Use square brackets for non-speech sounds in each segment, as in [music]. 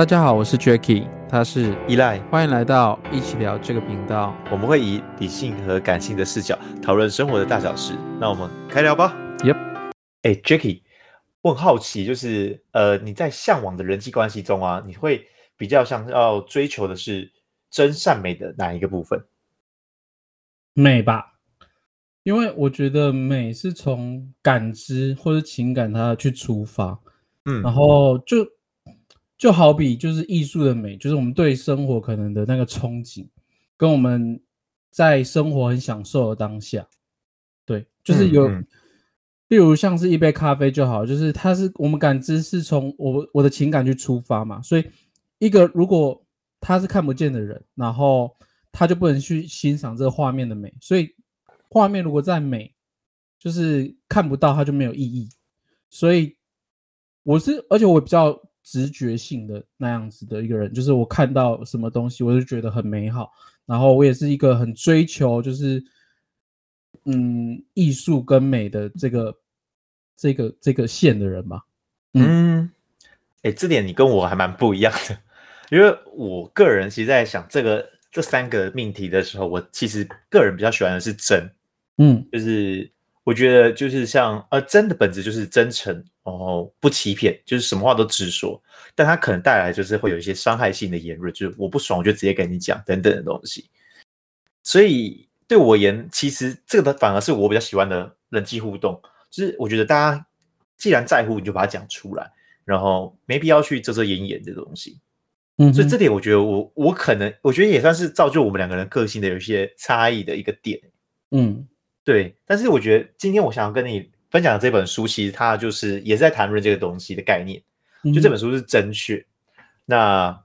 大家好，我是 Jacky，他是依赖，欢迎来到一起聊这个频道。我们会以理性和感性的视角讨论生活的大小事。那我们开聊吧。Yep，哎，Jacky，我很好奇，就是呃，你在向往的人际关系中啊，你会比较想要追求的是真善美的哪一个部分？美吧，因为我觉得美是从感知或者情感它去出发，嗯，然后就。就好比就是艺术的美，就是我们对生活可能的那个憧憬，跟我们在生活很享受的当下，对，就是有，嗯嗯、例如像是一杯咖啡就好，就是它是我们感知是从我我的情感去出发嘛，所以一个如果他是看不见的人，然后他就不能去欣赏这个画面的美，所以画面如果再美，就是看不到它就没有意义，所以我是，而且我比较。直觉性的那样子的一个人，就是我看到什么东西，我就觉得很美好。然后我也是一个很追求，就是嗯，艺术跟美的这个这个这个线的人吧。嗯，哎、欸，这点你跟我还蛮不一样的，[laughs] 因为我个人其实在想这个这三个命题的时候，我其实个人比较喜欢的是真，嗯，就是。我觉得就是像呃，真的本质就是真诚，然后不欺骗，就是什么话都直说。但他可能带来就是会有一些伤害性的言论，就是我不爽，我就直接跟你讲等等的东西。所以对我而言，其实这个反而是我比较喜欢的人际互动。就是我觉得大家既然在乎，你就把它讲出来，然后没必要去遮遮掩掩的东西。嗯，所以这点我觉得我我可能我觉得也算是造就我们两个人个性的有一些差异的一个点。嗯。对，但是我觉得今天我想要跟你分享的这本书，其实它就是也是在谈论这个东西的概念。嗯、就这本书是真确，那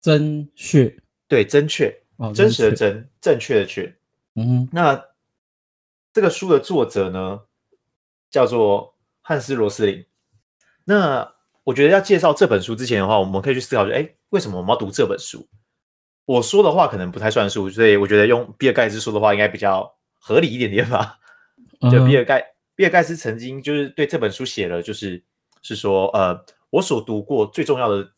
真确，对，真确，哦、真实的真，正确的确。嗯，那这个书的作者呢，叫做汉斯·罗斯林。那我觉得要介绍这本书之前的话，我们可以去思考，就哎，为什么我们要读这本书？我说的话可能不太算数，所以我觉得用比尔盖茨说的话应该比较。合理一点点吧。就比尔盖、uh -huh. 比尔盖茨曾经就是对这本书写了，就是是说，呃，我所读过最重要的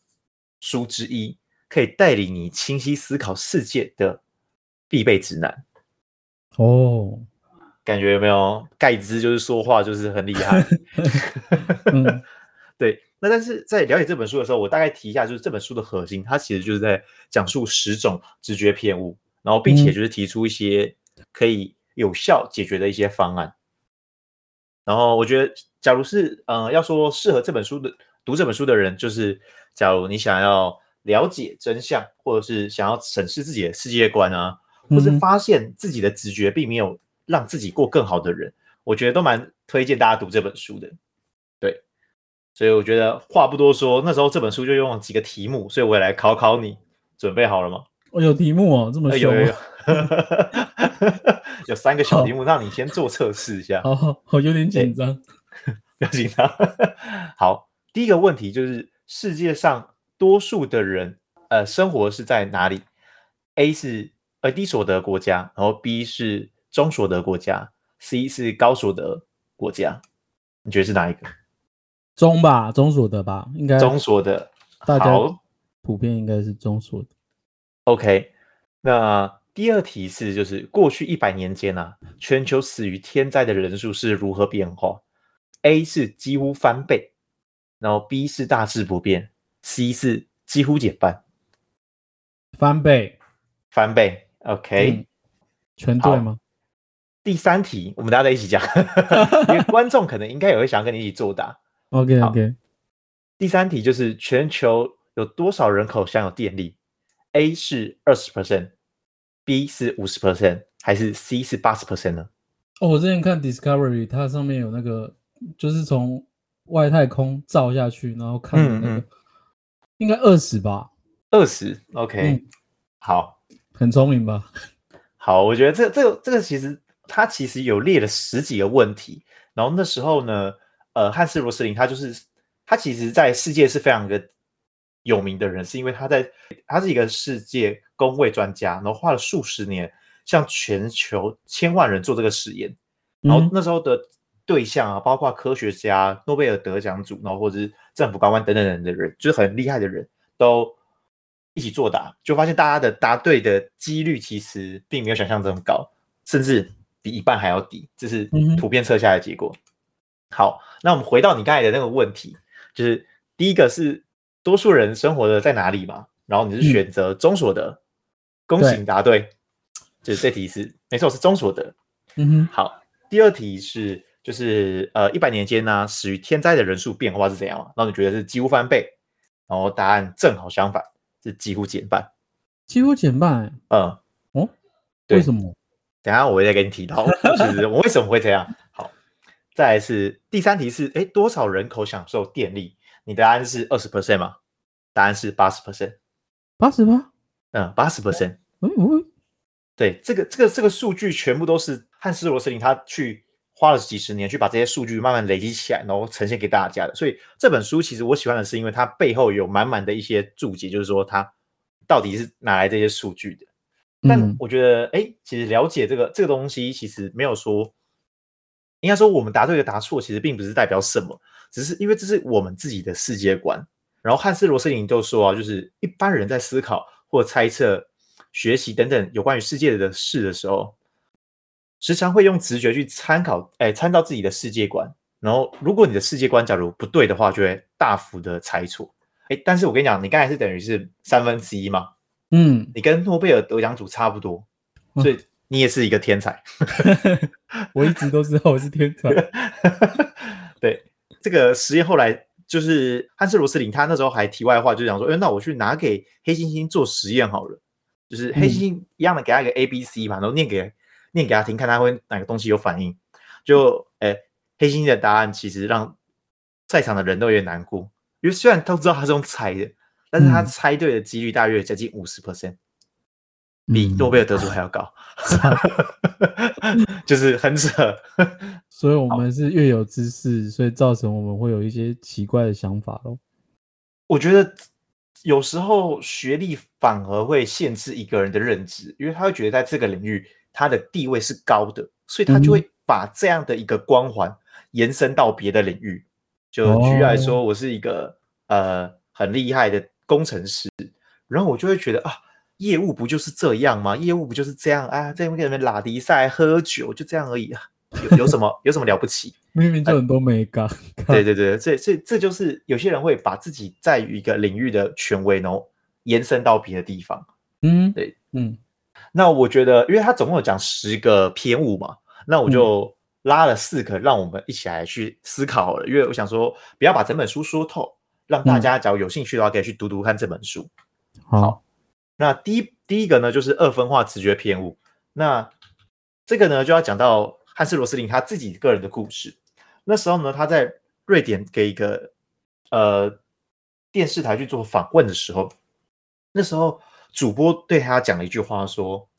书之一，可以带领你清晰思考世界的必备指南。哦、oh.，感觉有没有？盖茨就是说话就是很厉害。[laughs] 嗯，对。那但是在了解这本书的时候，我大概提一下，就是这本书的核心，它其实就是在讲述十种直觉偏误，然后并且就是提出一些可以。有效解决的一些方案。然后我觉得，假如是嗯、呃，要说适合这本书的读这本书的人，就是假如你想要了解真相，或者是想要审视自己的世界观啊，或是发现自己的直觉并没有让自己过更好的人，我觉得都蛮推荐大家读这本书的。对，所以我觉得话不多说，那时候这本书就用了几个题目，所以我也来考考你，准备好了吗？我有题目哦，这么凶。哎有 [laughs] 三个小题目，让你先做测试一下。好好，我有点紧张，[laughs] 不要紧张。[laughs] 好，第一个问题就是世界上多数的人，呃，生活是在哪里？A 是呃低所得国家，然后 B 是中所得国家，C 是高所得国家。你觉得是哪一个？中吧，中所得吧，应该中所得。大家普遍应该是中所得。OK，那。第二题是，就是过去一百年间啊，全球死于天灾的人数是如何变化？A 是几乎翻倍，然后 B 是大致不变，C 是几乎减半。翻倍，翻倍。OK，、嗯、全对吗？第三题，我们大家在一起讲，[laughs] 因为观众可能应该也会想要跟你一起作答。OK OK。第三题就是全球有多少人口享有电力？A 是二十 percent。B 是五十 percent 还是 C 是八十 percent 呢？哦，我之前看 Discovery，它上面有那个，就是从外太空照下去，然后看的那个，嗯嗯、应该二十吧？二十，OK，、嗯、好，很聪明吧？[laughs] 好，我觉得这这个这个其实它其实有列了十几个问题，然后那时候呢，呃，汉斯罗斯林他就是他其实在世界是非常的有名的人，是因为他在他是一个世界。公卫专家，然后花了数十年，向全球千万人做这个实验，然后那时候的对象啊，包括科学家、诺贝尔得奖组，然后或者是政府高官等等等的人，就是很厉害的人，都一起作答，就发现大家的答对的几率其实并没有想象这么高，甚至比一半还要低，这是图片测下来的结果。嗯、好，那我们回到你刚才的那个问题，就是第一个是多数人生活的在哪里嘛？然后你是选择中所得，嗯、恭喜你答对，对就是这题是没错，是中所得。嗯哼，好，第二题是。就是呃，一百年间呢、啊，死于天灾的人数变化是怎样？然后你觉得是几乎翻倍，然后答案正好相反，是几乎减半，几乎减半。嗯，哦，为什么？等下我会再给你提到，[laughs] 就是我为什么会这样。好，再来是第三题是，哎，多少人口享受电力？你的答案是二十 percent 吗？答案是八十 percent，八十吗？嗯，八十 percent。嗯嗯，对，这个这个这个数据全部都是汉斯罗斯林他去。花了几十年去把这些数据慢慢累积起来，然后呈现给大家的。所以这本书其实我喜欢的是，因为它背后有满满的一些注解，就是说它到底是哪来这些数据的。但我觉得，哎、嗯，其实了解这个这个东西，其实没有说，应该说我们答对的答错，其实并不是代表什么，只是因为这是我们自己的世界观。然后汉斯罗斯林就说啊，就是一般人在思考或猜测、学习等等有关于世界的事的时候。时常会用直觉去参考，哎，参照自己的世界观。然后，如果你的世界观假如不对的话，就会大幅的猜错。哎，但是我跟你讲，你刚才是等于是三分之一嘛，嗯，你跟诺贝尔得奖组差不多，所以你也是一个天才。[laughs] 我一直都知道我是天才。[laughs] 对，这个实验后来就是汉斯罗斯林，他那时候还题外话就讲说，哎，那我去拿给黑猩猩做实验好了，就是黑猩猩一样的给他一个 A、B、C 嘛，然后念给。念给他听，看他会哪个东西有反应。就，哎，黑猩猩的答案其实让在场的人都有点难过，因为虽然都知道他是用猜的，但是他猜对的几率大约接近五十 percent，比诺贝尔得主还要高，嗯、就是很扯。[laughs] 所以我们是越有知识，所以造成我们会有一些奇怪的想法咯。我觉得有时候学历反而会限制一个人的认知，因为他会觉得在这个领域。他的地位是高的，所以他就会把这样的一个光环延伸到别的领域。就举例来说，我是一个呃很厉害的工程师，然后我就会觉得啊，业务不就是这样吗？业务不就是这样啊？在那边拉迪赛喝酒就这样而已啊，有有什么 [laughs] 有什么了不起？明明就很多美感。对对对，所以所以这就是有些人会把自己在于一个领域的权威，然后延伸到别的地方。嗯，对，嗯。那我觉得，因为他总共有讲十个偏误嘛，那我就拉了四个，让我们一起来去思考了。嗯、因为我想说，不要把整本书说透，让大家假如有兴趣的话，可以去读读看这本书。嗯、好，那第一第一个呢，就是二分化直觉偏误。那这个呢，就要讲到汉斯罗斯林他自己个人的故事。那时候呢，他在瑞典给一个呃电视台去做访问的时候，那时候。主播对他讲了一句话，说：“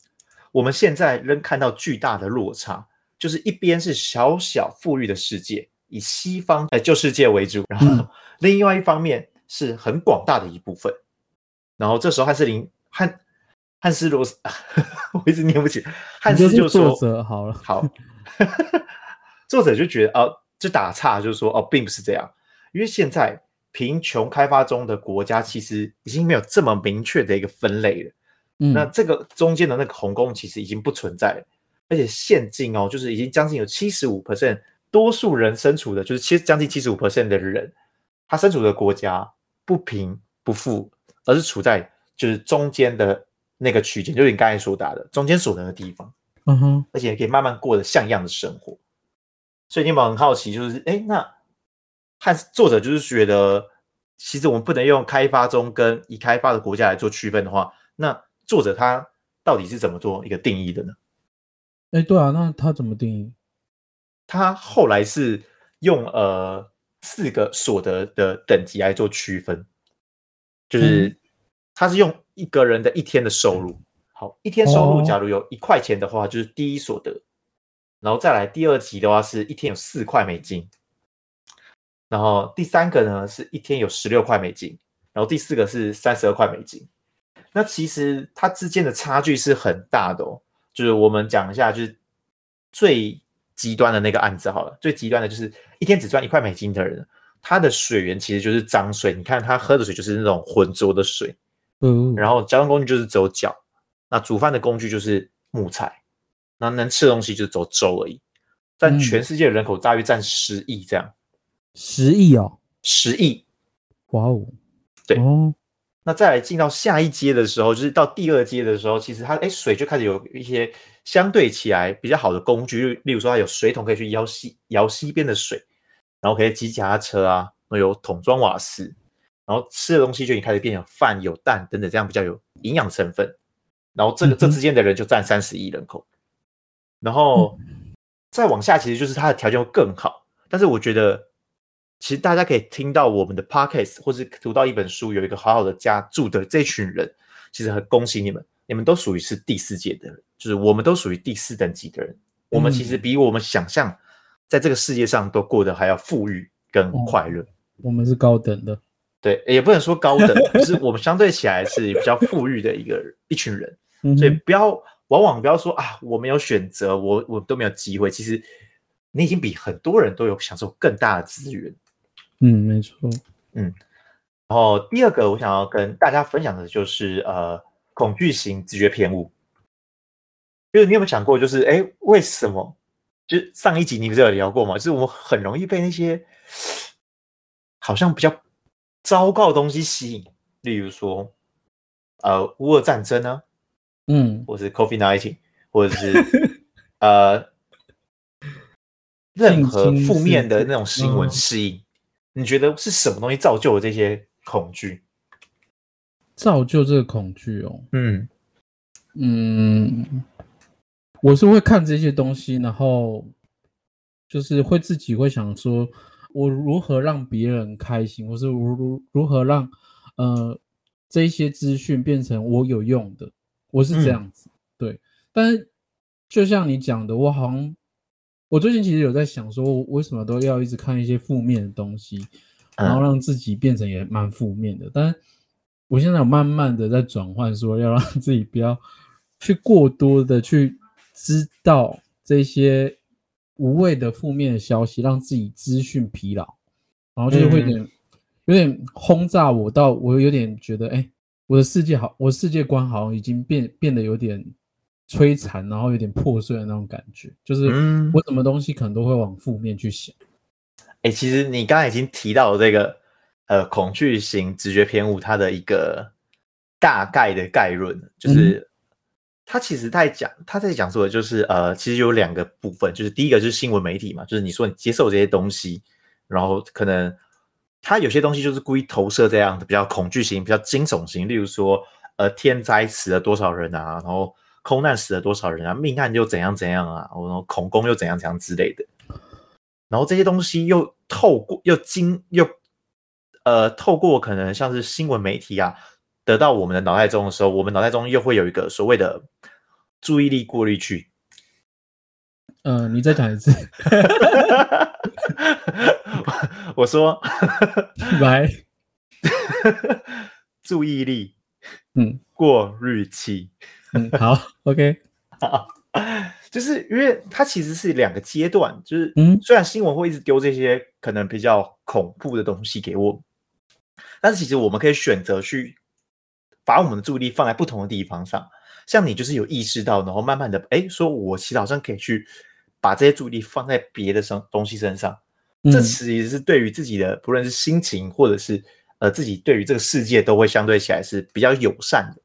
我们现在仍看到巨大的落差，就是一边是小小富裕的世界，以西方呃旧世界为主，然后另外一方面是很广大的一部分。然后这时候汉斯林汉汉斯罗斯，[laughs] 我一直念不起，汉斯就说：‘作者好了，好。[laughs] ’作者就觉得哦，就打岔，就是说哦，并不是这样，因为现在。”贫穷开发中的国家其实已经没有这么明确的一个分类了。嗯，那这个中间的那个鸿沟其实已经不存在了，而且现今哦，就是已经将近有七十五 percent 多数人身处的，就是七将近七十五 percent 的人，他身处的国家不贫不富，而是处在就是中间的那个区间，就是你刚才所答的中间所得的地方。嗯哼，而且可以慢慢过得像样的生活。所以你们很好奇，就是哎那？汉作者就是觉得，其实我们不能用开发中跟已开发的国家来做区分的话，那作者他到底是怎么做一个定义的呢？哎，对啊，那他怎么定义？他后来是用呃四个所得的等级来做区分，就是他是用一个人的一天的收入，好，一天收入假如有一块钱的话，就是第一所得，然后再来第二级的话是一天有四块美金。然后第三个呢，是一天有十六块美金，然后第四个是三十二块美金。那其实它之间的差距是很大的哦。就是我们讲一下，就是最极端的那个案子好了。最极端的就是一天只赚一块美金的人，他的水源其实就是脏水。你看他喝的水就是那种浑浊的水。嗯，然后交通工具就是走脚，那煮饭的工具就是木材，那能吃的东西就是走粥而已。但全世界人口大约占十亿这样，十亿哦，十亿，哇哦，对哦。那再来进到下一阶的时候，就是到第二阶的时候，其实它哎水就开始有一些相对起来比较好的工具，例如说它有水桶可以去舀西舀西边的水，然后可以骑脚踏车啊，有桶装瓦斯。然后吃的东西就已经开始变成饭有蛋等等，这样比较有营养成分。然后这个这之间的人就占三十亿人口。然后再往下，其实就是他的条件会更好。但是我觉得，其实大家可以听到我们的 podcast，或是读到一本书，有一个好好的家住的这群人，其实很恭喜你们，你们都属于是第四届的人，就是我们都属于第四等级的人。我们其实比我们想象，在这个世界上都过得还要富裕跟快乐。我们是高等的。对，也不能说高等，就是我们相对起来是比较富裕的一个一群人，所以不要往往不要说啊，我没有选择，我我都没有机会。其实你已经比很多人都有享受更大的资源。嗯，没错。嗯，然后第二个我想要跟大家分享的就是呃，恐惧型直觉偏误。就是你有没有想过，就是哎，为什么？就上一集你不是有聊过吗？就是我们很容易被那些好像比较。糟糕的东西吸引，例如说，呃，乌俄战争呢，嗯，或是 COVID Night，或者是呃，任何负面的那种新闻吸引，嗯，你觉得是什么东西造就了这些恐惧？造就这个恐惧哦，嗯嗯，我是会看这些东西，然后就是会自己会想说。我如何让别人开心，或是如如如何让呃这些资讯变成我有用的，我是这样子、嗯、对。但是就像你讲的，我好像我最近其实有在想说，我为什么都要一直看一些负面的东西，然后让自己变成也蛮负面的。但是我现在有慢慢的在转换，说要让自己不要去过多的去知道这些。无谓的负面的消息，让自己资讯疲劳，然后就是会有点、嗯、有点轰炸我，到我有点觉得，哎、欸，我的世界好，我的世界观好像已经变变得有点摧残，然后有点破碎的那种感觉，就是我什么东西可能都会往负面去想。哎、欸，其实你刚才已经提到这个呃恐惧型直觉偏误，它的一个大概的概论，就是。他其实在讲，他在讲说的就是，呃，其实有两个部分，就是第一个就是新闻媒体嘛，就是你说你接受这些东西，然后可能他有些东西就是故意投射这样的比较恐惧型、比较惊悚型，例如说，呃，天灾死了多少人啊，然后空难死了多少人啊，命案又怎样怎样啊，然后恐攻又怎样怎样之类的，然后这些东西又透过又经又呃透过可能像是新闻媒体啊。得到我们的脑袋中的时候，我们脑袋中又会有一个所谓的注意力过滤器。嗯、呃，你再讲一次。[laughs] 我说，[laughs] 来，[laughs] 注意力，嗯，过滤器。嗯，好，OK，好，就是因为它其实是两个阶段，就是，嗯，虽然新闻会一直丢这些可能比较恐怖的东西给我，但是其实我们可以选择去。把我们的注意力放在不同的地方上，像你就是有意识到，然后慢慢的，哎，说我其实好像可以去把这些注意力放在别的上东西身上，嗯、这其实是对于自己的不论是心情或者是呃自己对于这个世界都会相对起来是比较友善的，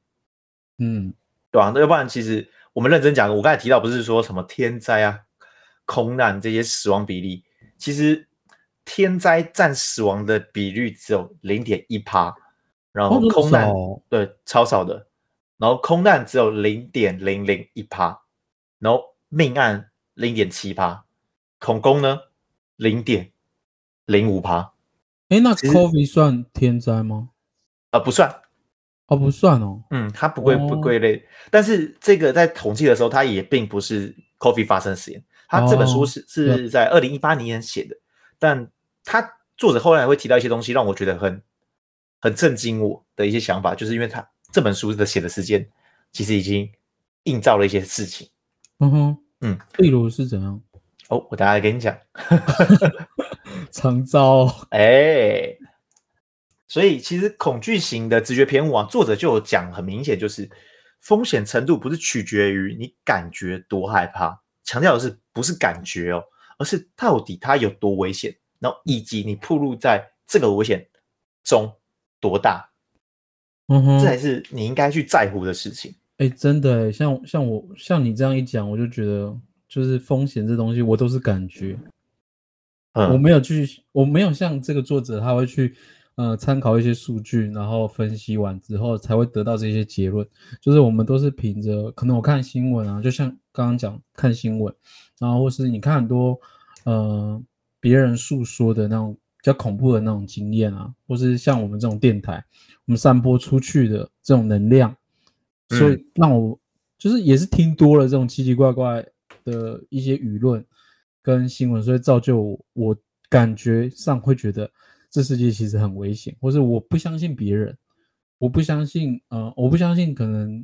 嗯，对吧？那要不然其实我们认真讲，我刚才提到不是说什么天灾啊、空难这些死亡比例，其实天灾占死亡的比率只有零点一趴。然后空难、哦、对超少的，然后空难只有零点零零一趴，然后命案零点七趴，恐攻呢零点零五趴。哎，那 COVID 算天灾吗？呃，不算，哦，不算哦。嗯，它不归不归类，哦、但是这个在统计的时候，它也并不是 COVID 发生实验。他这本书是、哦、是在二零一八年写的，但他作者后来会提到一些东西，让我觉得很。很震惊我的一些想法，就是因为他这本书的写的时间，其实已经映照了一些事情。嗯哼，嗯，例如是怎样？哦，我等下来跟你讲。长招哎，所以其实恐惧型的直觉偏误啊，作者就有讲，很明显就是风险程度不是取决于你感觉多害怕，强调的是不是感觉哦，而是到底它有多危险，然后以及你暴露在这个危险中多大，嗯哼，这才是你应该去在乎的事情。哎，真的，像像我像你这样一讲，我就觉得就是风险这东西，我都是感觉。嗯、我没有去，我没有像这个作者，他会去呃参考一些数据，然后分析完之后才会得到这些结论。就是我们都是凭着，可能我看新闻啊，就像刚刚讲看新闻，然后或是你看很多呃别人诉说的那种比较恐怖的那种经验啊，或是像我们这种电台，我们散播出去的这种能量，所以让我就是也是听多了这种奇奇怪怪的一些舆论。跟新闻，所以造就我，我感觉上会觉得这世界其实很危险，或是我不相信别人，我不相信，呃，我不相信可能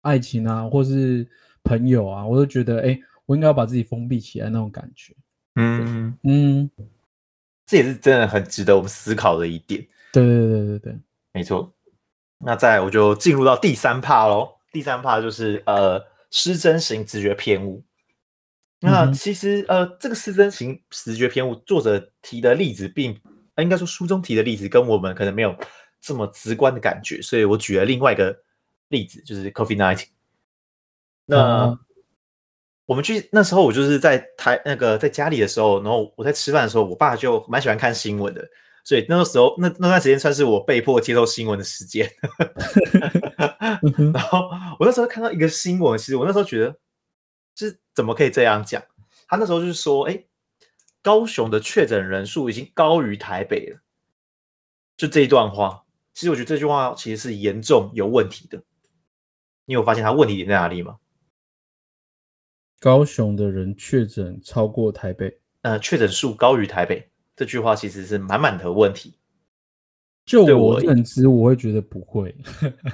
爱情啊，或是朋友啊，我都觉得，哎，我应该要把自己封闭起来那种感觉。嗯嗯，这也是真的很值得我们思考的一点。对对对对对，没错。那再来我就进入到第三趴喽。第三趴就是呃失真型直觉偏误。那其实，呃，这个失真型直觉偏误，作者提的例子并，应该说书中提的例子跟我们可能没有这么直观的感觉，所以我举了另外一个例子，就是 COVID-19。那、嗯、我们去那时候，我就是在台那个在家里的时候，然后我在吃饭的时候，我爸就蛮喜欢看新闻的，所以那个时候那那段时间算是我被迫接受新闻的时间。然后我那时候看到一个新闻，其实我那时候觉得。是怎么可以这样讲？他那时候就是说，哎，高雄的确诊人数已经高于台北了。就这一段话，其实我觉得这句话其实是严重有问题的。你有发现他问题点在哪里吗？高雄的人确诊超过台北，呃，确诊数高于台北，这句话其实是满满的问题。就我认知，我会觉得不会。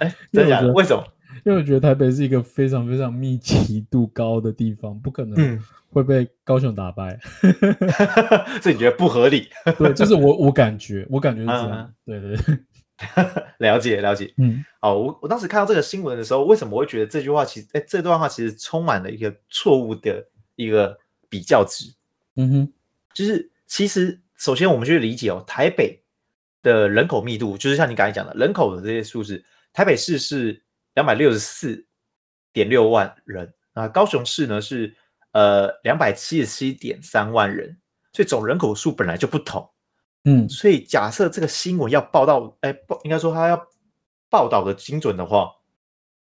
哎，[laughs] 真的假的？为什么？因为我觉得台北是一个非常非常密集度高的地方，不可能会被高雄打败，嗯、[laughs] 所以你觉得不合理？[laughs] 对，就是我我感觉，我感觉是这样。嗯、对对对，[laughs] 了解了解。嗯，好，我我当时看到这个新闻的时候，为什么我会觉得这句话其实，哎，这段话其实充满了一个错误的一个比较值。嗯哼，就是其实首先我们去理解哦，台北的人口密度，就是像你刚才讲的人口的这些数字，台北市是。两百六十四点六万人啊，高雄市呢是呃两百七十七点三万人，所以总人口数本来就不同，嗯，所以假设这个新闻要报道，哎，报应该说他要报道的精准的话，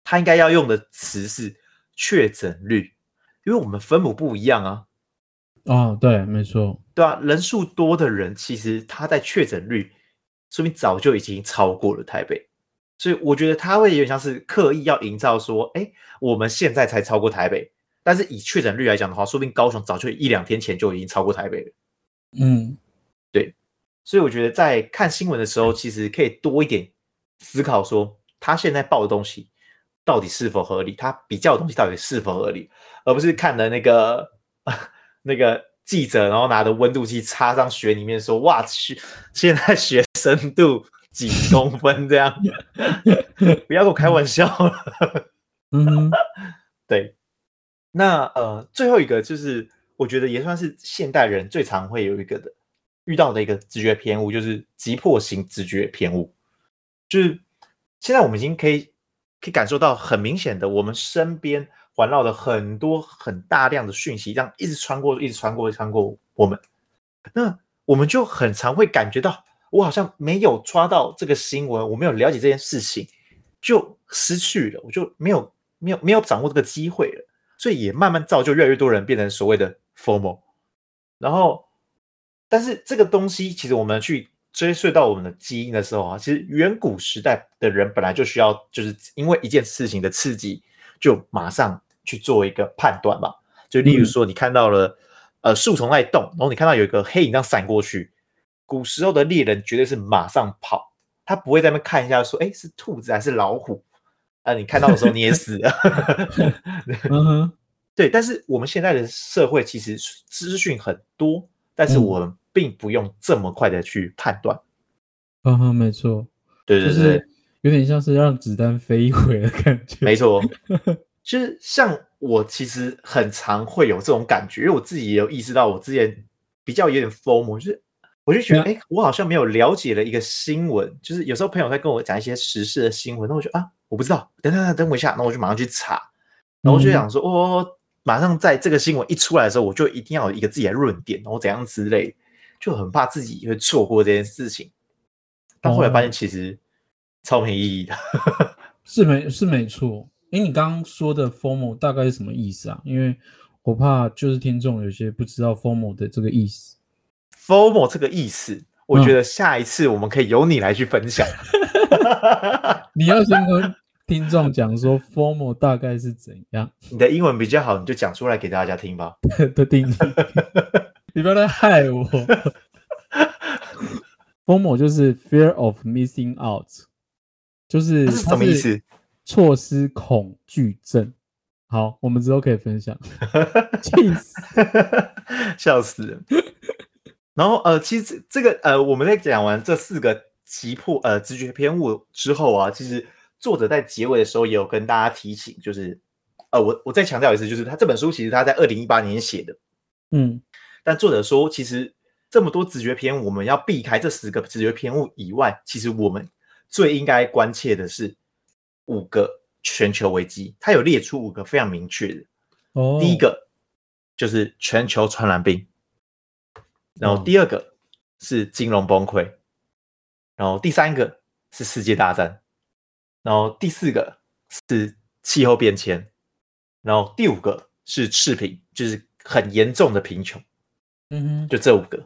他应该要用的词是确诊率，因为我们分母不一样啊。哦，对，没错，对啊，人数多的人其实他在确诊率，说明早就已经超过了台北。所以我觉得他会有点像是刻意要营造说，哎，我们现在才超过台北，但是以确诊率来讲的话，说不定高雄早就一两天前就已经超过台北了。嗯，对。所以我觉得在看新闻的时候，其实可以多一点思考，说他现在报的东西到底是否合理，他比较的东西到底是否合理，而不是看的那个 [laughs] 那个记者，然后拿着温度计插上雪里面说，哇，去现在雪深度。几公分这样，[laughs] 不要跟我开玩笑了。嗯，[laughs] 对。那呃，最后一个就是，我觉得也算是现代人最常会有一个的遇到的一个直觉偏误，就是急迫型直觉偏误。就是现在我们已经可以可以感受到很明显的，我们身边环绕的很多很大量的讯息，这样一直穿过，一直穿过，穿过我们。那我们就很常会感觉到。我好像没有抓到这个新闻，我没有了解这件事情，就失去了，我就没有没有没有掌握这个机会了，所以也慢慢造就越来越多人变成所谓的 formal，。然后，但是这个东西其实我们去追溯到我们的基因的时候啊，其实远古时代的人本来就需要，就是因为一件事情的刺激，就马上去做一个判断吧。就例如说，你看到了、嗯、呃树丛在动，然后你看到有一个黑影这样闪过去。古时候的猎人绝对是马上跑，他不会在那边看一下说，哎，是兔子还是老虎？啊，你看到的时候你也死了。[laughs] 对，但是我们现在的社会其实资讯很多，但是我们并不用这么快的去判断。嗯哼，没错，对对对，就是有点像是让子弹飞一回的感觉。没错，[laughs] 就是像我其实很常会有这种感觉，因为我自己也有意识到，我之前比较有点 FOMO，就是我就觉得，哎、嗯，我好像没有了解了一个新闻，就是有时候朋友在跟我讲一些时事的新闻，那我就啊，我不知道，等等等等我一下，那我就马上去查，然后我就想说，哦。马上在这个新闻一出来的时候，我就一定要有一个自己的论点，然后怎样之类，就很怕自己会错过这件事情。但后来发现其实超没意义的，哦、是没是没错。哎，你刚刚说的 “formal” 大概是什么意思啊？因为我怕就是听众有些不知道 “formal” 的这个意思。“formal” 这个意思，我觉得下一次我们可以由你来去分享。嗯、[laughs] 你要先跟。听众讲说 formal 大概是怎样？你的英文比较好，你就讲出来给大家听吧。[laughs] 的定义，[laughs] 你不要来害我。formal 就是 Fear of Missing Out，就是什么意思？错失恐惧症。好，我们之后可以分享。[laughs] 气死，笑死人。然后呃，其实这个呃，我们在讲完这四个急迫呃直觉偏误之后啊，其实。作者在结尾的时候也有跟大家提醒，就是，呃，我我再强调一次，就是他这本书其实他在二零一八年写的，嗯，但作者说，其实这么多直觉偏误，我们要避开这十个直觉偏误以外，其实我们最应该关切的是五个全球危机，他有列出五个非常明确的，哦，第一个就是全球传染病，然后第二个是金融崩溃，然后第三个是世界大战。然后第四个是气候变迁，然后第五个是赤贫，就是很严重的贫穷。嗯哼，就这五个，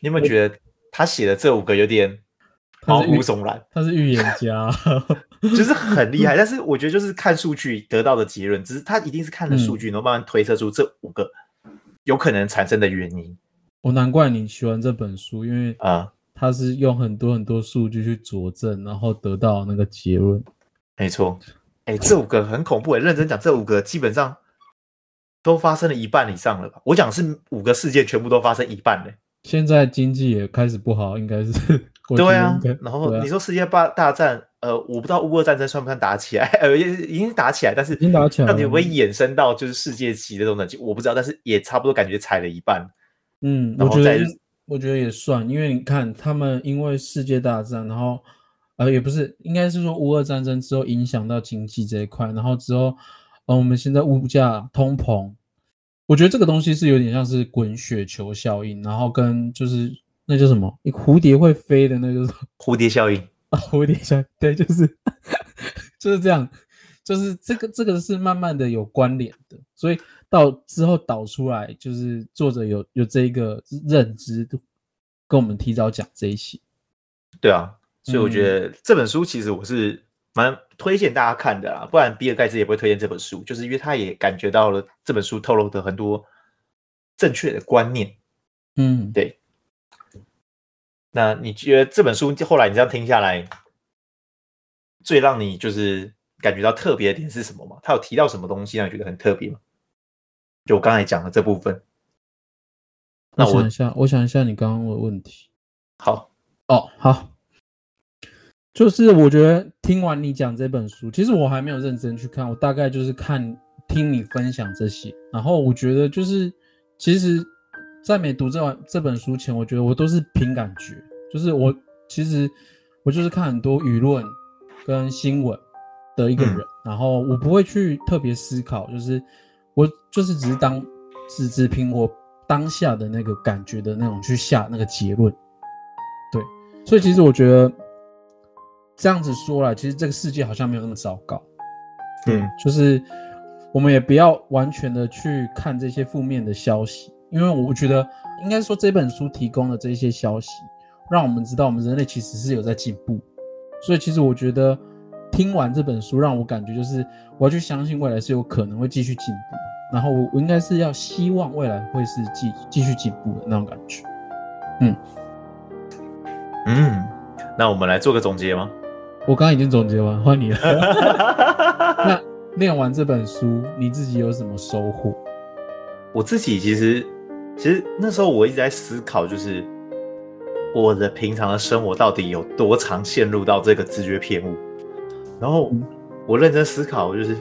你有没有觉得他写的这五个有点毛骨悚然？他是预言家，[laughs] 就是很厉害。[laughs] 但是我觉得就是看数据得到的结论，只是他一定是看了数据，然后慢慢推测出这五个有可能产生的原因。我难怪你喜欢这本书，因为啊。他是用很多很多数据去佐证，然后得到那个结论。没错，哎，这五个很恐怖哎，认真讲，这五个基本上都发生了一半以上了吧？我讲是五个事件全部都发生一半嘞。现在经济也开始不好，应该是对啊。然后你说世界大大战，呃，我不知道乌俄战争算不算打起来？[laughs] 呃，已经打起来，但是已经打起来，到底会不会衍生到就是世界级的这种等级？我不知道，但是也差不多感觉踩了一半。嗯，然后再。我觉得也算，因为你看他们因为世界大战，然后呃也不是，应该是说乌俄战争之后影响到经济这一块，然后之后呃我们现在物价通膨，我觉得这个东西是有点像是滚雪球效应，然后跟就是那叫什么，一蝴蝶会飞的那个 [laughs] 蝴蝶效应啊，蝴蝶效应，对，就是 [laughs] 就是这样，就是这个这个是慢慢的有关联的，所以。到之后导出来，就是作者有有这一个认知，跟我们提早讲这一些。对啊，所以我觉得这本书其实我是蛮推荐大家看的啦，不然比尔盖茨也不会推荐这本书，就是因为他也感觉到了这本书透露的很多正确的观念。嗯，对。那你觉得这本书后来你这样听下来，最让你就是感觉到特别的点是什么吗？他有提到什么东西让你觉得很特别吗？就我刚才讲的这部分，那我想一下，我想一下你刚刚的问题。好哦，好，就是我觉得听完你讲这本书，其实我还没有认真去看，我大概就是看听你分享这些，然后我觉得就是，其实，在没读这这本书前，我觉得我都是凭感觉，就是我其实我就是看很多舆论跟新闻的一个人，嗯、然后我不会去特别思考，就是。我就是只是当只只凭我当下的那个感觉的那种去下那个结论，对，所以其实我觉得这样子说来，其实这个世界好像没有那么糟糕，嗯，就是我们也不要完全的去看这些负面的消息，因为我觉得应该说这本书提供的这些消息，让我们知道我们人类其实是有在进步，所以其实我觉得。听完这本书，让我感觉就是我要去相信未来是有可能会继续进步，然后我我应该是要希望未来会是继继续进步的那种感觉。嗯嗯，那我们来做个总结吗？我刚刚已经总结完，换你了。[laughs] 那念完这本书，你自己有什么收获？我自己其实，其实那时候我一直在思考，就是我的平常的生活到底有多常陷入到这个直觉偏误。然后我认真思考，就是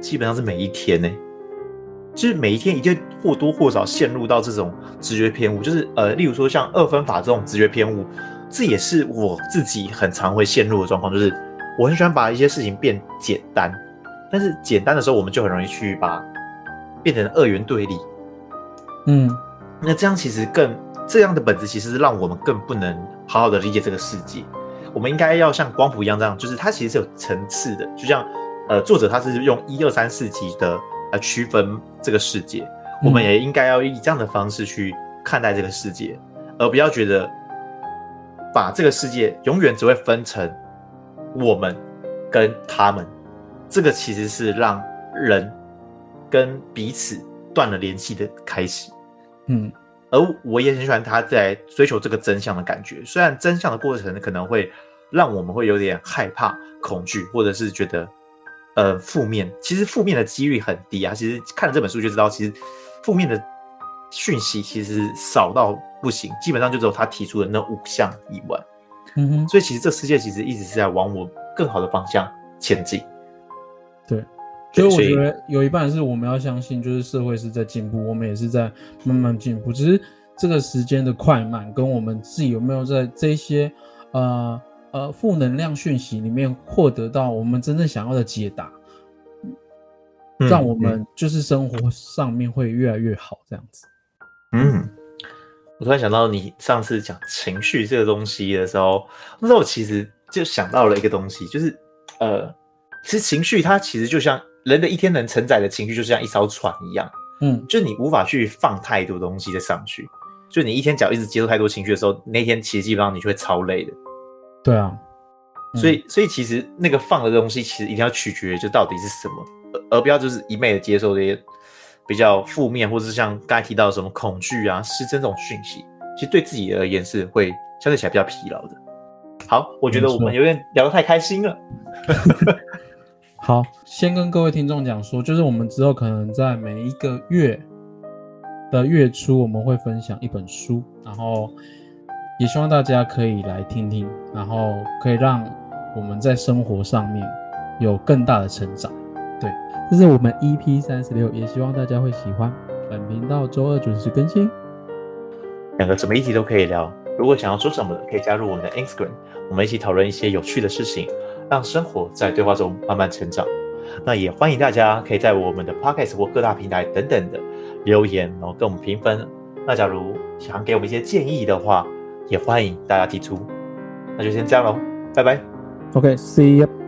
基本上是每一天呢，就是每一天一定或多或少陷入到这种直觉偏误。就是呃，例如说像二分法这种直觉偏误，这也是我自己很常会陷入的状况。就是我很喜欢把一些事情变简单，但是简单的时候，我们就很容易去把变成二元对立。嗯，那这样其实更这样的本质，其实是让我们更不能好好的理解这个世界。我们应该要像光谱一样，这样就是它其实是有层次的，就像呃作者他是用一二三四级的来区分这个世界，嗯、我们也应该要以这样的方式去看待这个世界，而不要觉得把这个世界永远只会分成我们跟他们，这个其实是让人跟彼此断了联系的开始。嗯。而我也很喜欢他在追求这个真相的感觉，虽然真相的过程可能会让我们会有点害怕、恐惧，或者是觉得呃负面。其实负面的几率很低啊。其实看了这本书就知道，其实负面的讯息其实少到不行，基本上就只有他提出的那五项以外。嗯哼，所以其实这世界其实一直是在往我更好的方向前进。对。所以我觉得有一半是我们要相信，就是社会是在进步，我们也是在慢慢进步。只是这个时间的快慢，跟我们自己有没有在这些呃呃负能量讯息里面获得到我们真正想要的解答，让我们就是生活上面会越来越好这样子。嗯，我突然想到你上次讲情绪这个东西的时候，那时候我其实就想到了一个东西，就是呃，其实情绪它其实就像。人的一天能承载的情绪，就像一艘船一样，嗯，就你无法去放太多东西在上去，就你一天只要一直接受太多情绪的时候，那天其实基本上你就会超累的。对啊，嗯、所以所以其实那个放的东西，其实一定要取决于就到底是什么，而而不要就是一昧的接受这些比较负面，或者是像刚才提到的什么恐惧啊、失真这种讯息，其实对自己而言是会相对起来比较疲劳的。好，我觉得我们有点聊得太开心了。[laughs] 好，先跟各位听众讲说，就是我们之后可能在每一个月的月初，我们会分享一本书，然后也希望大家可以来听听，然后可以让我们在生活上面有更大的成长。对，这是我们 EP 三十六，也希望大家会喜欢。本频道周二准时更新，两个什么议题都可以聊。如果想要说什么，可以加入我们的 Instagram，我们一起讨论一些有趣的事情。让生活在对话中慢慢成长。那也欢迎大家可以在我们的 Podcast 或各大平台等等的留言，然后跟我们评分。那假如想给我们一些建议的话，也欢迎大家提出。那就先这样喽，拜拜。OK，see you。